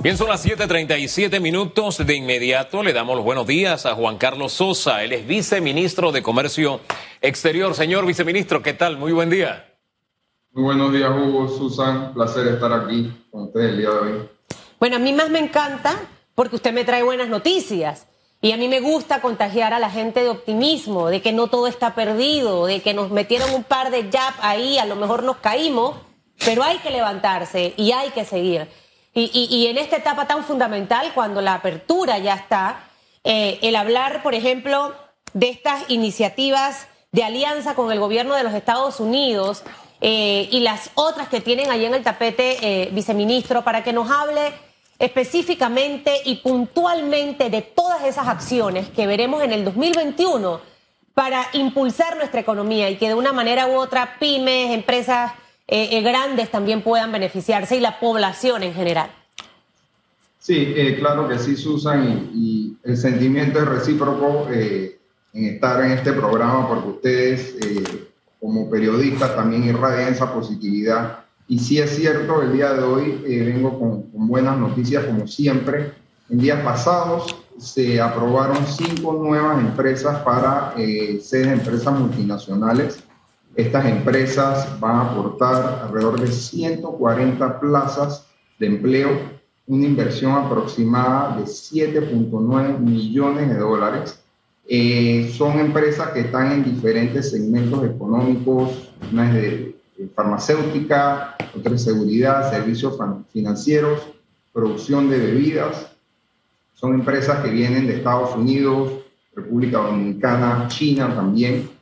Bien, son las 7:37 minutos. De inmediato le damos los buenos días a Juan Carlos Sosa. Él es viceministro de Comercio Exterior. Señor viceministro, ¿qué tal? Muy buen día. Muy buenos días, Hugo, Susan. Placer estar aquí con ustedes el día de hoy. Bueno, a mí más me encanta porque usted me trae buenas noticias. Y a mí me gusta contagiar a la gente de optimismo, de que no todo está perdido, de que nos metieron un par de jab ahí, a lo mejor nos caímos, pero hay que levantarse y hay que seguir. Y, en esta etapa tan fundamental, cuando la apertura ya está, eh, el hablar, por ejemplo, de estas iniciativas de alianza con el gobierno de los Estados Unidos eh, y las otras que tienen allí en el tapete, eh, viceministro, para que nos hable específicamente y puntualmente de todas esas acciones que veremos en el 2021 para impulsar nuestra economía y que de una manera u otra pymes, empresas eh, eh, grandes también puedan beneficiarse y la población en general. Sí, eh, claro que sí, Susan, y, el sentimiento es recíproco en estar en este programa porque ustedes como periodistas también irradian esa positividad. Y sí es cierto, el día de hoy vengo con, con buenas noticias como siempre. En días pasados se aprobaron cinco nuevas empresas para ser empresas multinacionales estas empresas van a aportar alrededor de 140 plazas de empleo, una inversión aproximada de 7.9 millones de dólares. Eh, son empresas que están en diferentes segmentos económicos, una es de, farmacéutica, otra es seguridad, servicios financieros, producción de bebidas. Son empresas que vienen de Estados Unidos, República Dominicana, China también.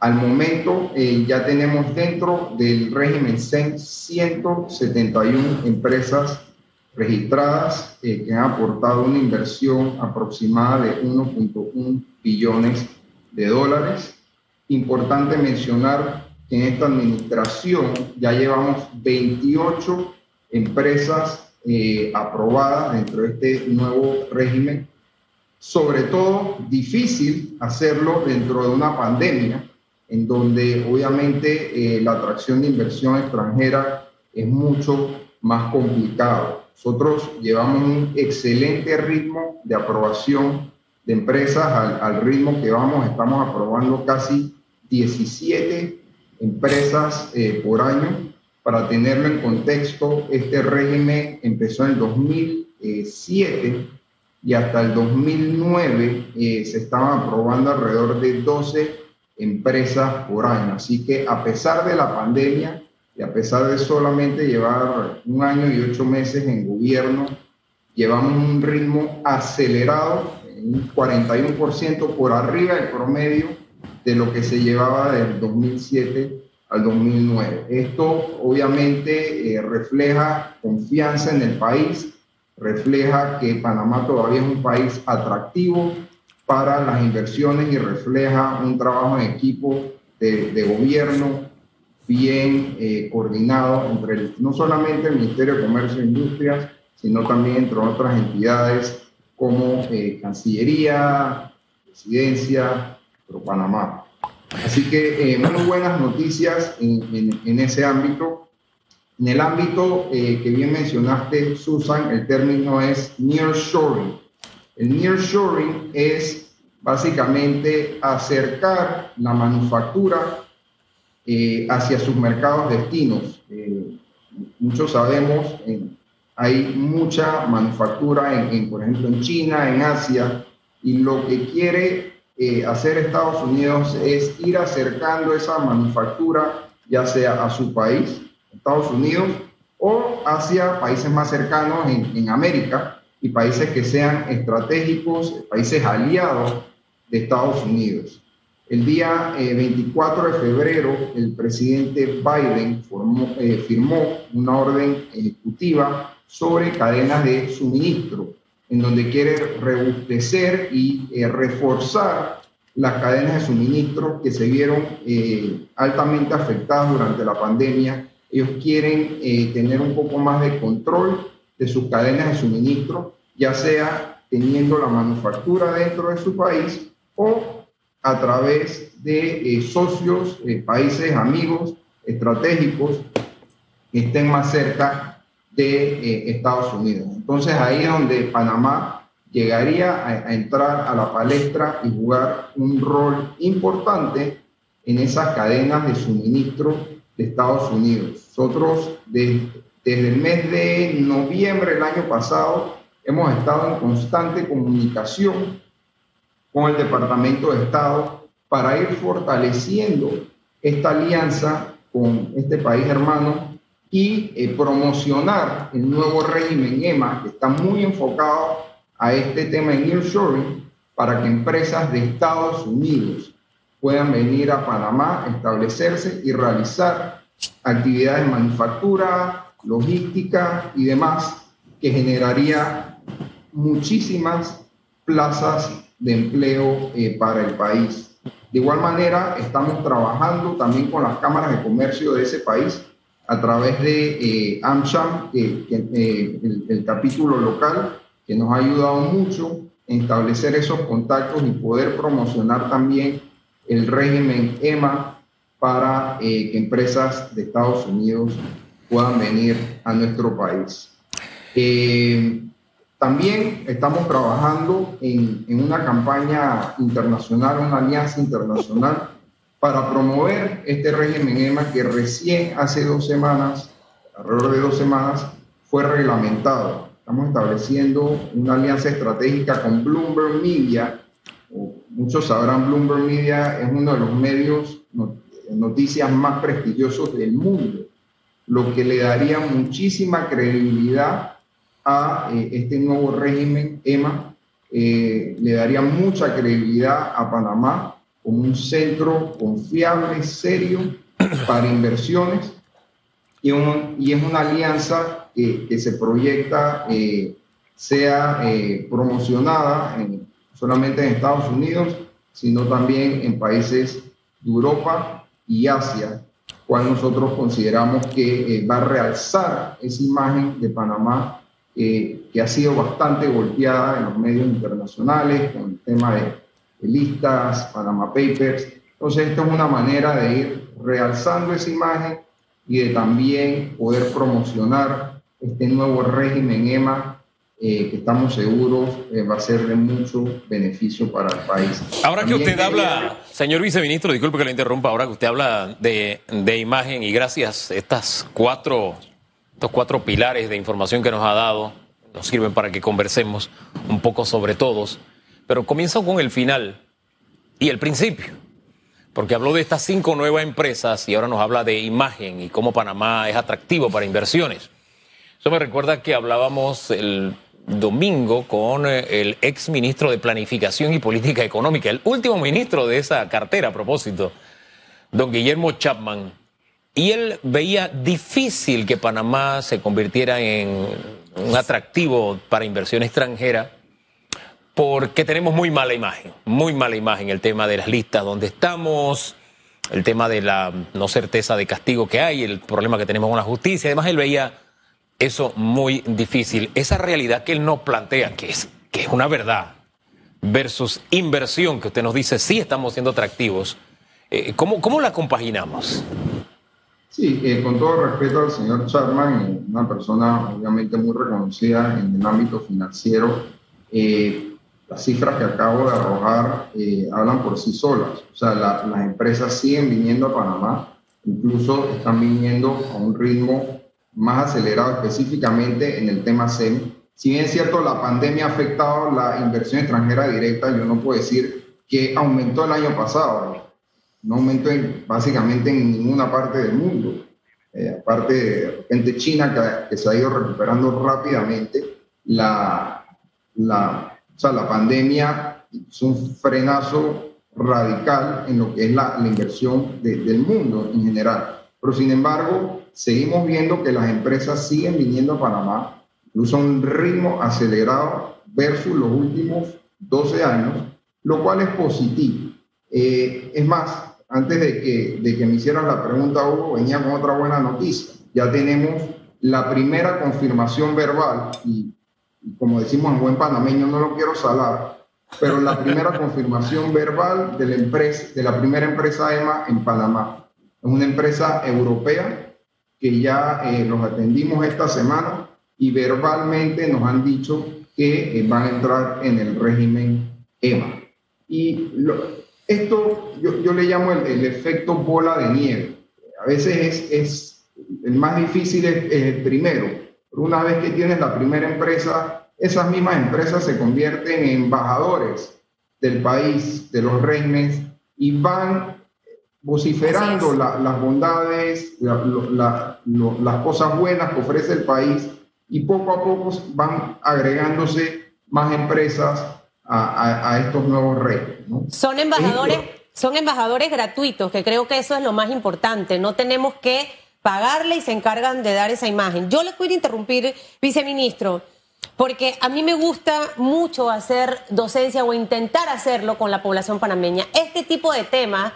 Al momento eh, ya tenemos dentro del régimen CEN 171 empresas registradas eh, que han aportado una inversión aproximada de 1.1 billones de dólares. Importante mencionar que en esta administración ya llevamos 28 empresas eh, aprobadas dentro de este nuevo régimen. Sobre todo, difícil hacerlo dentro de una pandemia, en donde obviamente eh, la atracción de inversión extranjera es mucho más complicado. Nosotros llevamos un excelente ritmo de aprobación de empresas al, ritmo que vamos, estamos aprobando casi 17 empresas eh, por año. Para tenerlo en contexto, este régimen empezó en el 2007 y hasta el 2009 eh, se estaban aprobando alrededor de 12 empresas por año. Así que a pesar de la pandemia y a pesar de solamente llevar un año y ocho meses en gobierno, llevamos un ritmo acelerado, un 41% por arriba del promedio de lo que se llevaba del 2007 al 2009. Esto obviamente eh, refleja confianza en el país, refleja que Panamá todavía es un país atractivo, para las inversiones y refleja un trabajo en equipo de, gobierno bien eh, coordinado entre no solamente el Ministerio de Comercio e Industrias, sino también entre otras entidades como eh, Cancillería, Presidencia, Panamá. Así que eh, muy buenas noticias en, en, ese ámbito. En el ámbito que bien mencionaste, Susan, el término es nearshoring. El nearshoring es básicamente acercar la manufactura eh, hacia sus mercados destinos. Eh, muchos sabemos, hay mucha manufactura, en, por ejemplo, en China, en Asia, y lo que quiere eh, hacer Estados Unidos es ir acercando esa manufactura, ya sea a su país, Estados Unidos, o hacia países más cercanos en América, y países que sean estratégicos, países aliados de Estados Unidos. El día 24 eh, de febrero, el presidente Biden eh, firmó una orden ejecutiva sobre cadenas de suministro, en donde quiere rebustecer y eh, reforzar las cadenas de suministro que se vieron altamente afectadas durante la pandemia. Ellos quieren tener un poco más de control de sus cadenas de suministro, ya sea teniendo la manufactura dentro de su país o a través de eh, socios, eh, países amigos estratégicos que estén más cerca de eh, Estados Unidos. Entonces ahí es donde Panamá llegaría a, entrar a la palestra y jugar un rol importante en esas cadenas de suministro de Estados Unidos. Nosotros desde el mes de noviembre del año pasado hemos estado en constante comunicación con el Departamento de Estado para ir fortaleciendo esta alianza con este país hermano y eh, promocionar el nuevo régimen EMA, que está muy enfocado a este tema de nearshoring, para que empresas de Estados Unidos puedan venir a Panamá, establecerse y realizar actividades de manufactura, logística y demás, que generaría muchísimas plazas de empleo eh, para el país. De igual manera, estamos trabajando también con las cámaras de comercio de ese país a través de eh, eh, el, capítulo local, que nos ha ayudado mucho en establecer esos contactos y poder promocionar también el régimen EMA para que empresas de Estados Unidos puedan venir a nuestro país. También estamos trabajando en, una campaña internacional, una alianza internacional para promover este régimen EMA que recién hace dos semanas, alrededor de dos semanas, fue reglamentado. Estamos estableciendo una alianza estratégica con Bloomberg Media. Muchos sabrán, Bloomberg Media es uno de los medios noticias más prestigiosos del mundo, lo que le daría muchísima credibilidad a eh, este nuevo régimen EMA, eh, le daría mucha credibilidad a Panamá como un centro confiable, serio para inversiones. Y, y es una alianza que, se proyecta eh, sea promocionada en, solamente en Estados Unidos, sino también en países de Europa y Asia, cual nosotros consideramos que va a realzar esa imagen de Panamá que ha sido bastante golpeada en los medios internacionales con el tema de, listas, Panama Papers. Entonces, esto es una manera de ir realzando esa imagen y de también poder promocionar este nuevo régimen EMA eh, que estamos seguros eh, va a ser de mucho beneficio para el país. Ahora que usted habla, señor viceministro, disculpe que le interrumpa, ahora que usted habla de, de imagen y gracias a estas cuatro estos cuatro pilares de información que nos ha dado nos sirven para que conversemos un poco sobre todos. Pero comienzo con el final y el principio, porque habló de estas cinco nuevas empresas y ahora nos habla de imagen y cómo Panamá es atractivo para inversiones. Eso me recuerda que hablábamos el domingo con eh, el ex ministro de Planificación y Política Económica, el último ministro de esa cartera a propósito, don Guillermo Chapman, y él veía difícil que Panamá se convirtiera en un atractivo para inversión extranjera porque tenemos muy mala imagen, muy mala imagen el tema de las listas donde estamos, el tema de la no certeza de castigo que hay, el problema que tenemos con la justicia. Además, él veía eso muy difícil. Esa realidad que él nos plantea, que es, que es una verdad, versus inversión, que usted nos dice, sí estamos siendo atractivos, eh, ¿cómo, ¿cómo la compaginamos? Sí, eh, con todo respeto al señor Chapman, una persona obviamente muy reconocida en el ámbito financiero, eh, las cifras que acabo de arrojar hablan por sí solas. O sea, las empresas siguen viniendo a Panamá, incluso están viniendo a un ritmo más acelerado específicamente en el tema SEM. Si bien es cierto, la pandemia ha afectado la inversión extranjera directa, yo no puedo decir que aumentó el año pasado no aumentó básicamente en ninguna parte del mundo. Eh, aparte de repente China, que, se ha ido recuperando rápidamente, la, la, o sea, la pandemia es un frenazo radical en lo que es la inversión del mundo en general. Pero sin embargo, seguimos viendo que las empresas siguen viniendo a Panamá, incluso a un ritmo acelerado versus los últimos 12 años, lo cual es positivo. Eh, es más, antes de que, de que me hicieran la pregunta, Hugo, venía con otra buena noticia. Ya tenemos la primera confirmación verbal, y, como decimos en buen panameño, no lo quiero salar, pero la primera confirmación verbal de la, empresa, de la primera empresa EMA en Panamá. Es una empresa europea que ya eh, los atendimos esta semana y verbalmente nos han dicho que eh, van a entrar en el régimen EMA. Y esto yo, yo, le llamo el, efecto bola de nieve. A veces es, es el más difícil es, el primero. Una vez que tienes la primera empresa, esas mismas empresas se convierten en embajadores del país, de los regímenes, y van vociferando las bondades, las cosas buenas que ofrece el país y poco a poco van agregándose más empresas a, estos nuevos reyes. Son embajadores, son embajadores gratuitos, que creo que eso es lo más importante. No tenemos que pagarle y se encargan de dar esa imagen. Yo le quiero interrumpir, viceministro, porque a mí me gusta mucho hacer docencia o intentar hacerlo con la población panameña. Este tipo de temas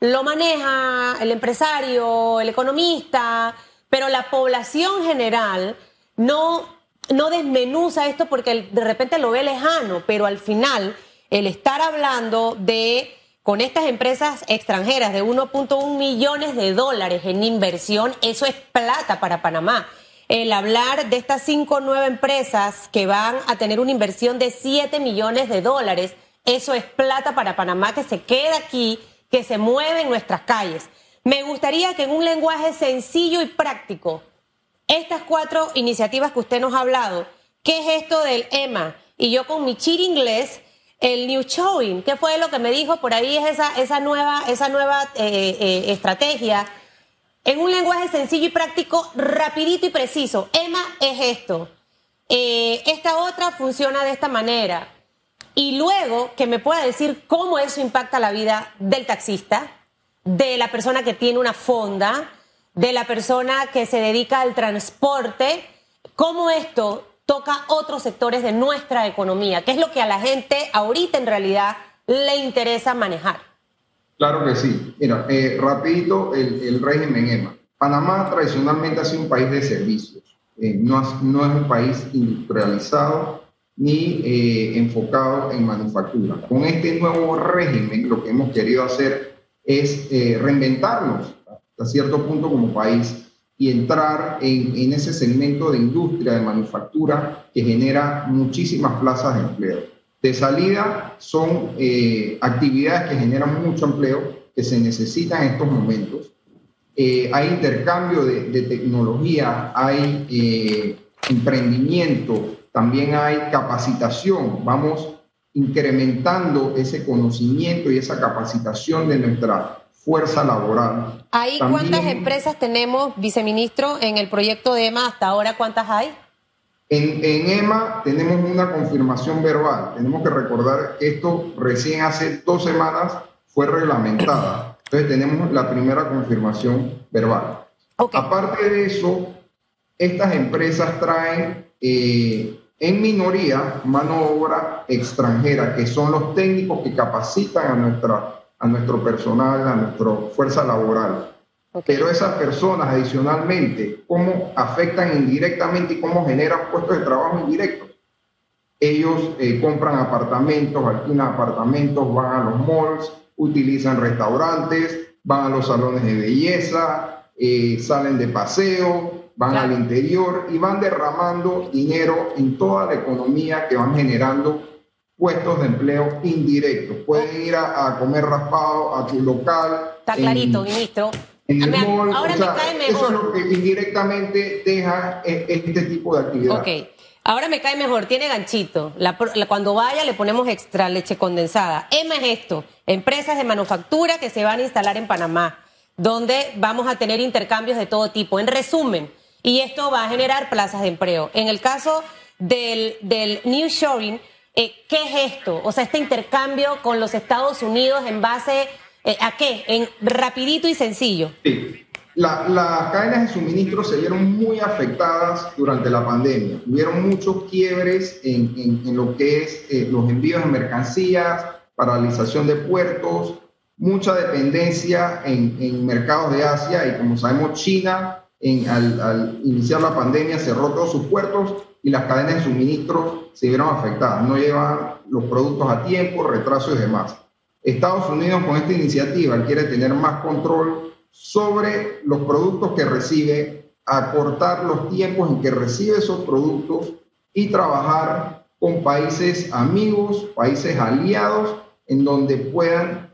lo maneja el empresario, el economista, pero la población general no, no desmenuza esto porque de repente lo ve lejano, pero al final el estar hablando de con estas empresas extranjeras de 1.1 millones de dólares en inversión, eso es plata para Panamá. El hablar de estas cinco nueve empresas que van a tener una inversión de 7 millones de dólares, eso es plata para Panamá que se queda aquí que se mueve en nuestras calles. Me gustaría que en un lenguaje sencillo y práctico, estas cuatro iniciativas que usted nos ha hablado, ¿qué es esto del EMA? Y yo con mi chir inglés, el New Showing, ¿qué fue lo que me dijo? Por ahí es esa, esa nueva, esa nueva eh, eh, estrategia. En un lenguaje sencillo y práctico, rapidito y preciso. EMA es esto. Eh, esta otra funciona de esta manera y luego que me pueda decir cómo eso impacta la vida del taxista, de la persona que tiene una fonda, de la persona que se dedica al transporte, cómo esto toca otros sectores de nuestra economía, que es lo que a la gente ahorita en realidad le interesa manejar. Claro que sí. Mira, eh, rapidito el, régimen EMA. Panamá tradicionalmente ha sido un país de servicios, eh, no, no es un país industrializado, ni eh, enfocado en manufactura. Con este nuevo régimen lo que hemos querido hacer es eh, reinventarnos hasta cierto punto como país y entrar en, en, ese segmento de industria, de manufactura, que genera muchísimas plazas de empleo. De salida son eh, actividades que generan mucho empleo, que se necesitan en estos momentos. hay intercambio de, de tecnología, hay emprendimiento, también hay capacitación, vamos incrementando ese conocimiento y esa capacitación de nuestra fuerza laboral. ¿Ahí cuántas empresas tenemos, viceministro, en el proyecto de EMA? ¿Hasta ahora cuántas hay? En, en, EMA tenemos una confirmación verbal. Tenemos que recordar que esto recién hace dos semanas fue reglamentada. Entonces tenemos la primera confirmación verbal. Aparte de eso, estas empresas traen eh, en minoría mano obra extranjera, que son los técnicos que capacitan a, nuestra, a nuestro personal, a nuestra fuerza laboral. Pero esas personas adicionalmente, ¿cómo afectan indirectamente y cómo generan puestos de trabajo indirectos? Ellos eh, compran apartamentos, alquilan apartamentos, van a los malls, utilizan restaurantes, van a los salones de belleza, eh, salen de paseo, van al interior y van derramando dinero en toda la economía que van generando puestos de empleo indirectos. Pueden ir a, comer raspado a tu local. Está clarito, ministro. En el ahora me cae mejor. Eso es lo que indirectamente deja e, este tipo de actividad. Ok. Ahora me cae mejor, tiene ganchito. cuando vaya le ponemos extra leche condensada. EMA es esto, empresas de manufactura que se van a instalar en Panamá, donde vamos a tener intercambios de todo tipo. En resumen, y esto va a generar plazas de empleo. En el caso del, del New Shoring, eh, ¿qué es esto? O sea, este intercambio con los Estados Unidos en base eh, a qué? En rapidito y sencillo. Sí. las cadenas de suministro se vieron muy afectadas durante la pandemia. Hubieron muchos quiebres en, en, lo que es eh, los envíos de mercancías, paralización de puertos, mucha dependencia en, en mercados de Asia y como sabemos China al, iniciar la pandemia cerró todos sus puertos y las cadenas de suministro se vieron afectadas. No llevan los productos a tiempo, retrasos y demás. Estados Unidos con esta iniciativa quiere tener más control sobre los productos que recibe acortar los tiempos en que recibe esos productos y trabajar con países amigos, países aliados, en donde puedan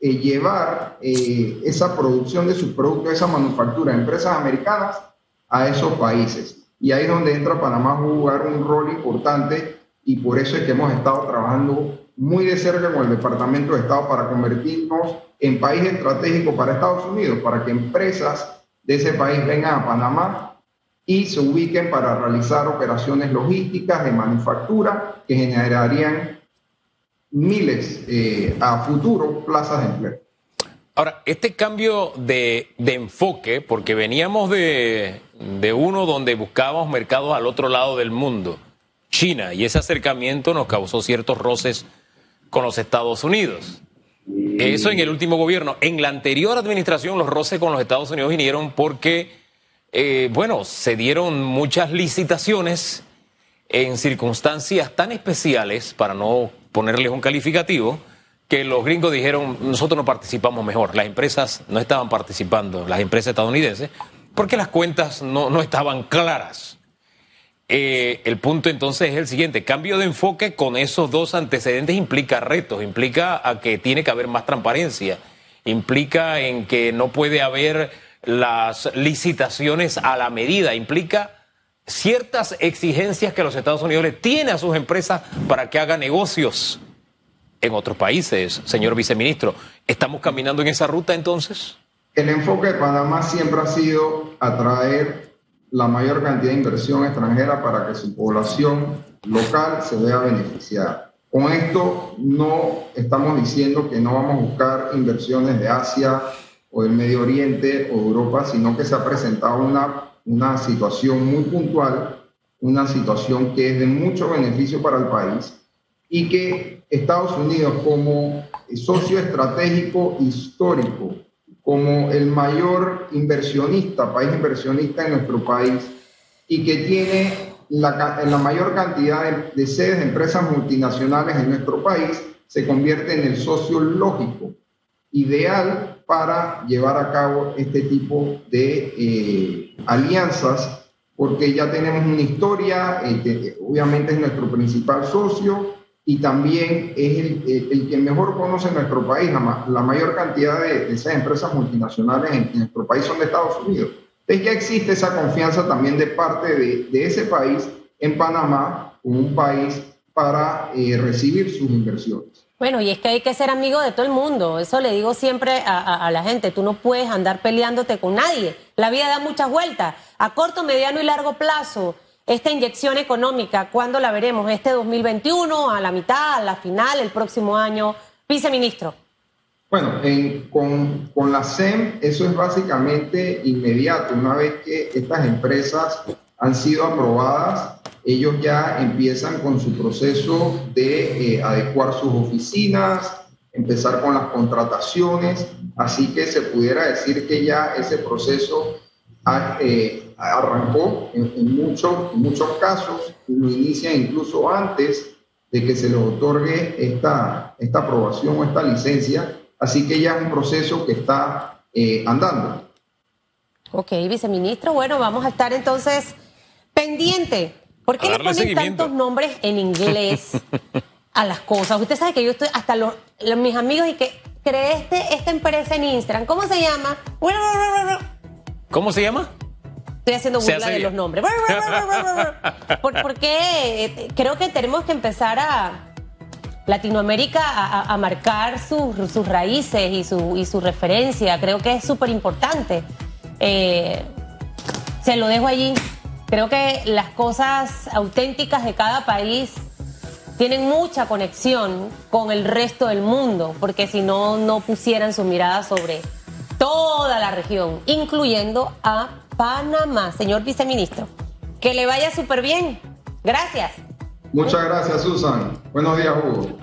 eh, llevar eh, esa producción de sus productos, esa manufactura, empresas americanas a esos países. Y ahí es donde entra Panamá a jugar un rol importante y por eso es que hemos estado trabajando muy de cerca con el Departamento de Estado para convertirnos en país estratégico para Estados Unidos, para que empresas de ese país vengan a Panamá y se ubiquen para realizar operaciones logísticas de manufactura que generarían miles eh, a futuro plazas de empleo. Ahora, este cambio de, de enfoque, porque veníamos de, de uno donde buscábamos mercados al otro lado del mundo, China, y ese acercamiento nos causó ciertos roces con los Estados Unidos. Eso en el último gobierno. En la anterior administración los roces con los Estados Unidos vinieron porque, eh, bueno, se dieron muchas licitaciones en circunstancias tan especiales, para no ponerles un calificativo, que los gringos dijeron, nosotros no participamos mejor. Las empresas no estaban participando, las empresas estadounidenses, porque las cuentas no, no estaban claras. Eh, el punto entonces es el siguiente, cambio de enfoque con esos dos antecedentes implica retos, implica a que tiene que haber más transparencia, implica en que no puede haber las licitaciones a la medida, implica ciertas exigencias que los Estados Unidos le tienen a sus empresas para que hagan negocios en otros países. Señor viceministro, ¿estamos caminando en esa ruta entonces? El enfoque de Panamá siempre ha sido atraer la mayor cantidad de inversión extranjera para que su población local se vea beneficiada. Con esto no estamos diciendo que no vamos a buscar inversiones de Asia o del Medio Oriente o Europa, sino que se ha presentado una, una situación muy puntual, una situación que es de mucho beneficio para el país y que Estados Unidos como socio estratégico histórico como el mayor inversionista, país inversionista en nuestro país y que tiene la, la mayor cantidad de, sedes de empresas multinacionales en nuestro país, se convierte en el socio lógico, ideal para llevar a cabo este tipo de eh, alianzas, porque ya tenemos una historia, eh, obviamente es nuestro principal socio, y también es el, que mejor conoce nuestro país. La, mayor cantidad de, esas empresas multinacionales en, nuestro país son de Estados Unidos. Entonces ya existe esa confianza también de parte de, de ese país en Panamá como un país para eh, recibir sus inversiones. Bueno, y es que hay que ser amigo de todo el mundo. Eso le digo siempre a, la gente. Tú no puedes andar peleándote con nadie. La vida da muchas vueltas. A corto, mediano y largo plazo esta inyección económica, ¿cuándo la veremos? ¿Este 2021, a la mitad, a la final, el próximo año? Viceministro. Bueno, en, con, con, la SEM eso es básicamente inmediato. Una vez que estas empresas han sido aprobadas, ellos ya empiezan con su proceso de eh, adecuar sus oficinas, empezar con las contrataciones, así que se pudiera decir que ya ese proceso ha, eh, arrancó en, muchos, casos, lo inicia incluso antes de que se le otorgue esta, esta aprobación o esta licencia, así que ya es un proceso que está eh, andando. Ok, viceministro, bueno, vamos a estar entonces pendiente. ¿Por qué le ponen tantos nombres en inglés a las cosas? Usted sabe que yo estoy hasta los, mis amigos y que creé esta empresa en Instagram. ¿Cómo se llama? ¿Cómo se llama? Estoy haciendo burla de los nombres. ¿Por, porque creo que tenemos que empezar a Latinoamérica a, a marcar sus, sus raíces y su, y su referencia. Creo que es súper importante. Eh, se lo dejo allí. Creo que las cosas auténticas de cada país tienen mucha conexión con el resto del mundo, porque si no, no pusieran su mirada sobre toda la región, incluyendo a Panamá. Señor viceministro, que le vaya súper bien. Gracias. Muchas gracias, Susan. Buenos días, Hugo.